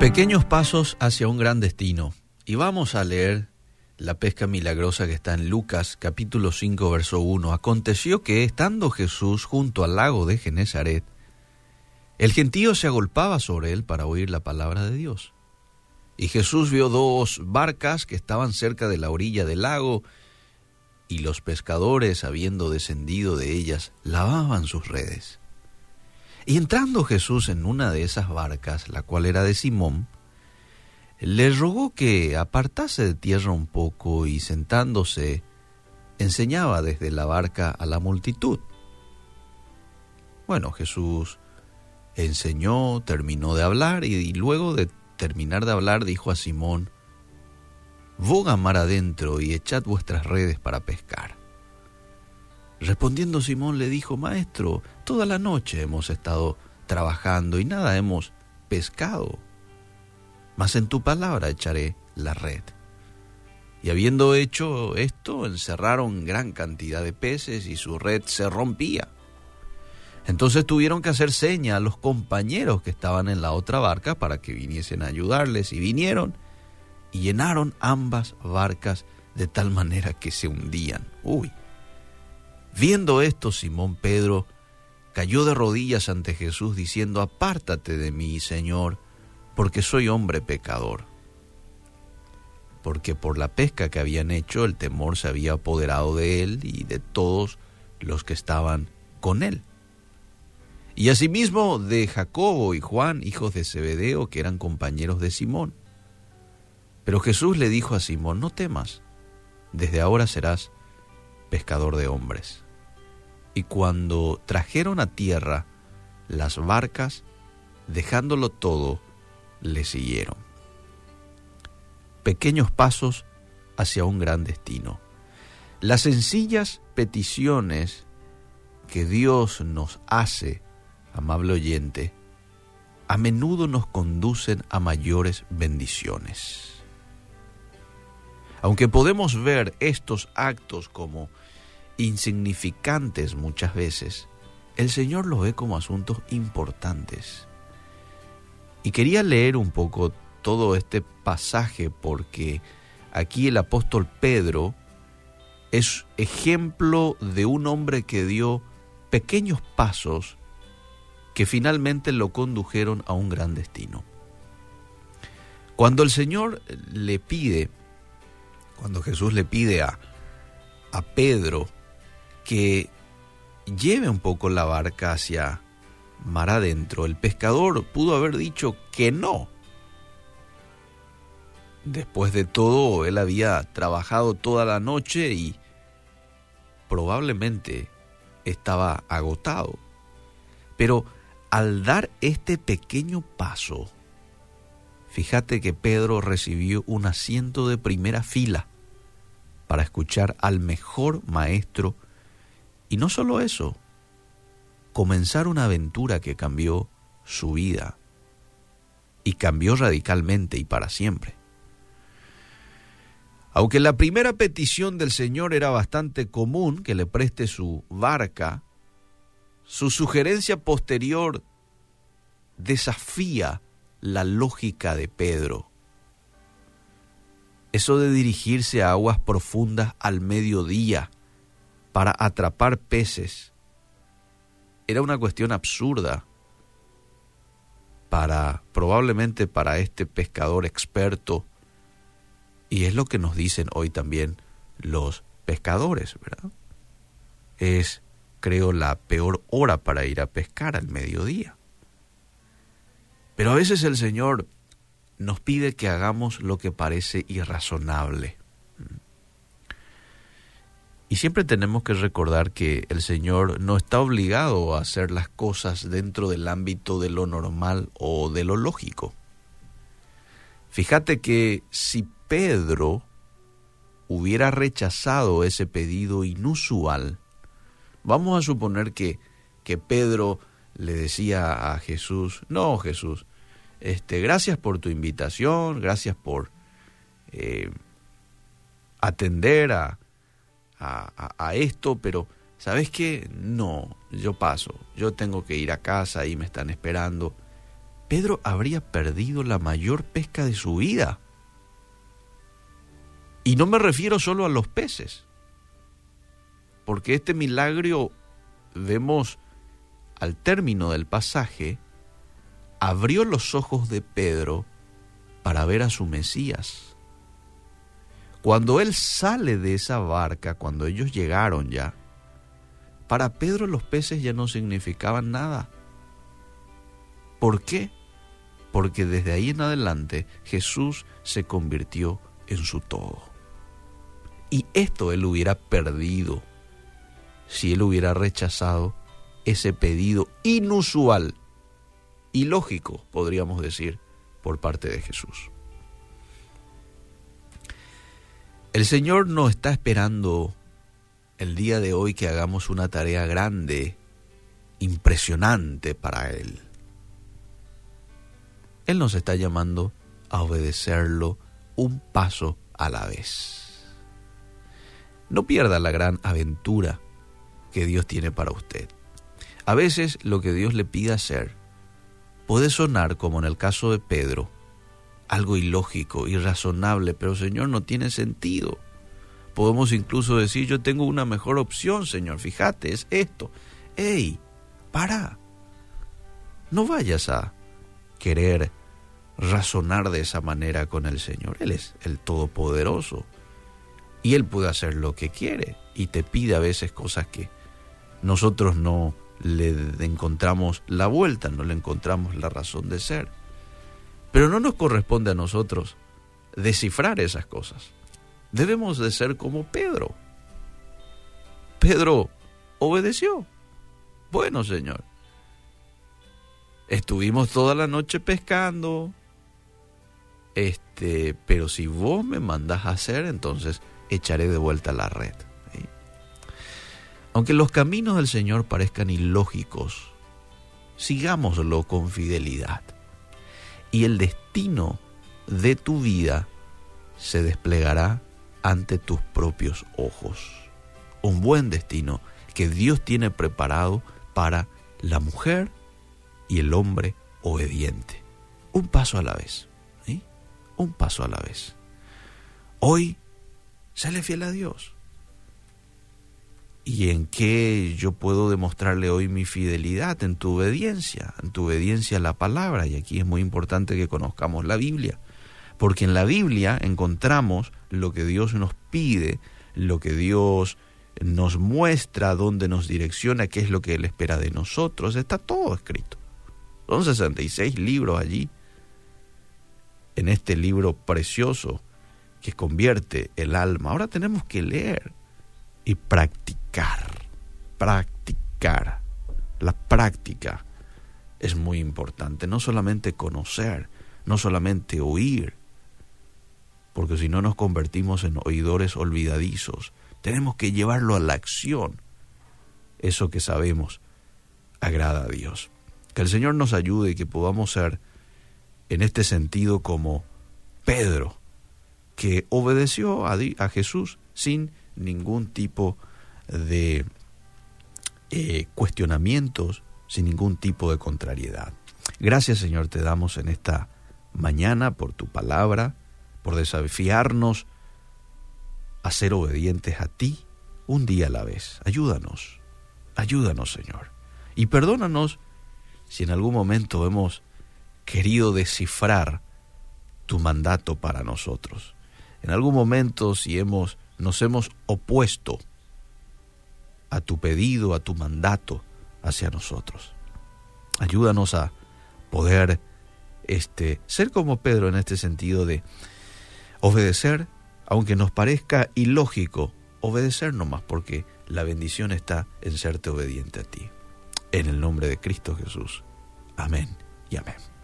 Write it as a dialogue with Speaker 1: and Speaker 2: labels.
Speaker 1: Pequeños pasos hacia un gran destino. Y vamos a leer la pesca milagrosa que está en Lucas capítulo 5 verso 1. Aconteció que estando Jesús junto al lago de Genezaret, el gentío se agolpaba sobre él para oír la palabra de Dios. Y Jesús vio dos barcas que estaban cerca de la orilla del lago, y los pescadores, habiendo descendido de ellas, lavaban sus redes. Y entrando Jesús en una de esas barcas, la cual era de Simón, le rogó que apartase de tierra un poco y sentándose, enseñaba desde la barca a la multitud. Bueno, Jesús enseñó, terminó de hablar y, luego de terminar de hablar dijo a Simón, Voga mar adentro y echad vuestras redes para pescar. Respondiendo Simón le dijo, Maestro, toda la noche hemos estado trabajando y nada hemos pescado, mas en tu palabra echaré la red. Y habiendo hecho esto, encerraron gran cantidad de peces y su red se rompía. Entonces tuvieron que hacer seña a los compañeros que estaban en la otra barca para que viniesen a ayudarles y vinieron y llenaron ambas barcas de tal manera que se hundían. Uy. Viendo esto, Simón Pedro cayó de rodillas ante Jesús diciendo, apártate de mí, Señor, porque soy hombre pecador. Porque por la pesca que habían hecho, el temor se había apoderado de él y de todos los que estaban con él. Y asimismo de Jacobo y Juan, hijos de Zebedeo, que eran compañeros de Simón. Pero Jesús le dijo a Simón, no temas, desde ahora serás pescador de hombres. Y cuando trajeron a tierra las barcas, dejándolo todo, le siguieron. Pequeños pasos hacia un gran destino. Las sencillas peticiones que Dios nos hace, amable oyente, a menudo nos conducen a mayores bendiciones. Aunque podemos ver estos actos como insignificantes muchas veces, el Señor los ve como asuntos importantes. Y quería leer un poco todo este pasaje porque aquí el apóstol Pedro es ejemplo de un hombre que dio pequeños pasos que finalmente lo condujeron a un gran destino. Cuando el Señor le pide cuando Jesús le pide a, a Pedro que lleve un poco la barca hacia mar adentro, el pescador pudo haber dicho que no. Después de todo, él había trabajado toda la noche y probablemente estaba agotado. Pero al dar este pequeño paso, Fíjate que Pedro recibió un asiento de primera fila para escuchar al mejor maestro y no solo eso, comenzar una aventura que cambió su vida y cambió radicalmente y para siempre. Aunque la primera petición del Señor era bastante común, que le preste su barca, su sugerencia posterior desafía la lógica de Pedro. Eso de dirigirse a aguas profundas al mediodía para atrapar peces era una cuestión absurda para probablemente para este pescador experto y es lo que nos dicen hoy también los pescadores, ¿verdad? Es creo la peor hora para ir a pescar al mediodía. Pero a veces el Señor nos pide que hagamos lo que parece irrazonable. Y siempre tenemos que recordar que el Señor no está obligado a hacer las cosas dentro del ámbito de lo normal o de lo lógico. Fíjate que si Pedro hubiera rechazado ese pedido inusual, vamos a suponer que, que Pedro le decía a Jesús, no Jesús, este, gracias por tu invitación, gracias por eh, atender a, a, esto, pero ¿sabes qué? No, yo paso, yo tengo que ir a casa y me están esperando. Pedro habría perdido la mayor pesca de su vida. Y no me refiero solo a los peces, porque este milagro vemos al término del pasaje, abrió los ojos de Pedro para ver a su Mesías. Cuando él sale de esa barca, cuando ellos llegaron ya, para Pedro los peces ya no significaban nada. ¿Por qué? Porque desde ahí en adelante Jesús se convirtió en su todo. Y esto él hubiera perdido si él hubiera rechazado ese pedido inusual y lógico, podríamos decir, por parte de Jesús. El Señor no está esperando el día de hoy que hagamos una tarea grande, impresionante para Él. Él nos está llamando a obedecerlo un paso a la vez. No pierda la gran aventura que Dios tiene para usted. A veces lo que Dios le pide hacer puede sonar, como en el caso de Pedro, algo ilógico, irrazonable, pero Señor no tiene sentido. Podemos incluso decir, yo tengo una mejor opción, Señor, fíjate, es esto. ¡Ey! ¡Para! No vayas a querer razonar de esa manera con el Señor. Él es el Todopoderoso y Él puede hacer lo que quiere y te pide a veces cosas que nosotros no le encontramos la vuelta, no le encontramos la razón de ser. Pero no nos corresponde a nosotros descifrar esas cosas. Debemos de ser como Pedro. Pedro obedeció. Bueno, Señor. Estuvimos toda la noche pescando. Este, pero si vos me mandas a hacer, entonces echaré de vuelta la red. Aunque los caminos del Señor parezcan ilógicos, sigámoslo con fidelidad. Y el destino de tu vida se desplegará ante tus propios ojos. Un buen destino que Dios tiene preparado para la mujer y el hombre obediente. Un paso a la vez. Un paso a la vez. Hoy, sale fiel a Dios y en qué yo puedo demostrarle hoy mi fidelidad en tu obediencia, en tu obediencia a la palabra. Y aquí es muy importante que conozcamos la Biblia, porque en la Biblia encontramos lo que Dios nos pide, lo que Dios nos muestra, dónde nos direcciona, qué es lo que Él espera de nosotros. Está todo escrito. Son 66 libros allí, en este libro precioso que convierte el alma. Ahora tenemos que leer y practicar, practicar. La práctica es muy importante, no solamente conocer, no solamente oír, porque si no nos convertimos en oidores olvidadizos, tenemos que llevarlo a la acción. Eso que sabemos agrada a Dios. Que el Señor nos ayude y que podamos ser en este sentido como Pedro, que obedeció a, Jesús sin ningún tipo de eh, cuestionamientos, sin ningún tipo de contrariedad. Gracias Señor te damos en esta mañana por tu palabra, por desafiarnos a ser obedientes a ti un día a la vez. Ayúdanos, ayúdanos Señor. Y perdónanos si en algún momento hemos querido descifrar tu mandato para nosotros. En algún momento si hemos nos hemos opuesto a tu pedido, a tu mandato hacia nosotros. Ayúdanos a poder este, ser como Pedro en este sentido de obedecer, aunque nos parezca ilógico, obedecer nomás, porque la bendición está en serte obediente a ti. En el nombre de Cristo Jesús. Amén y amén.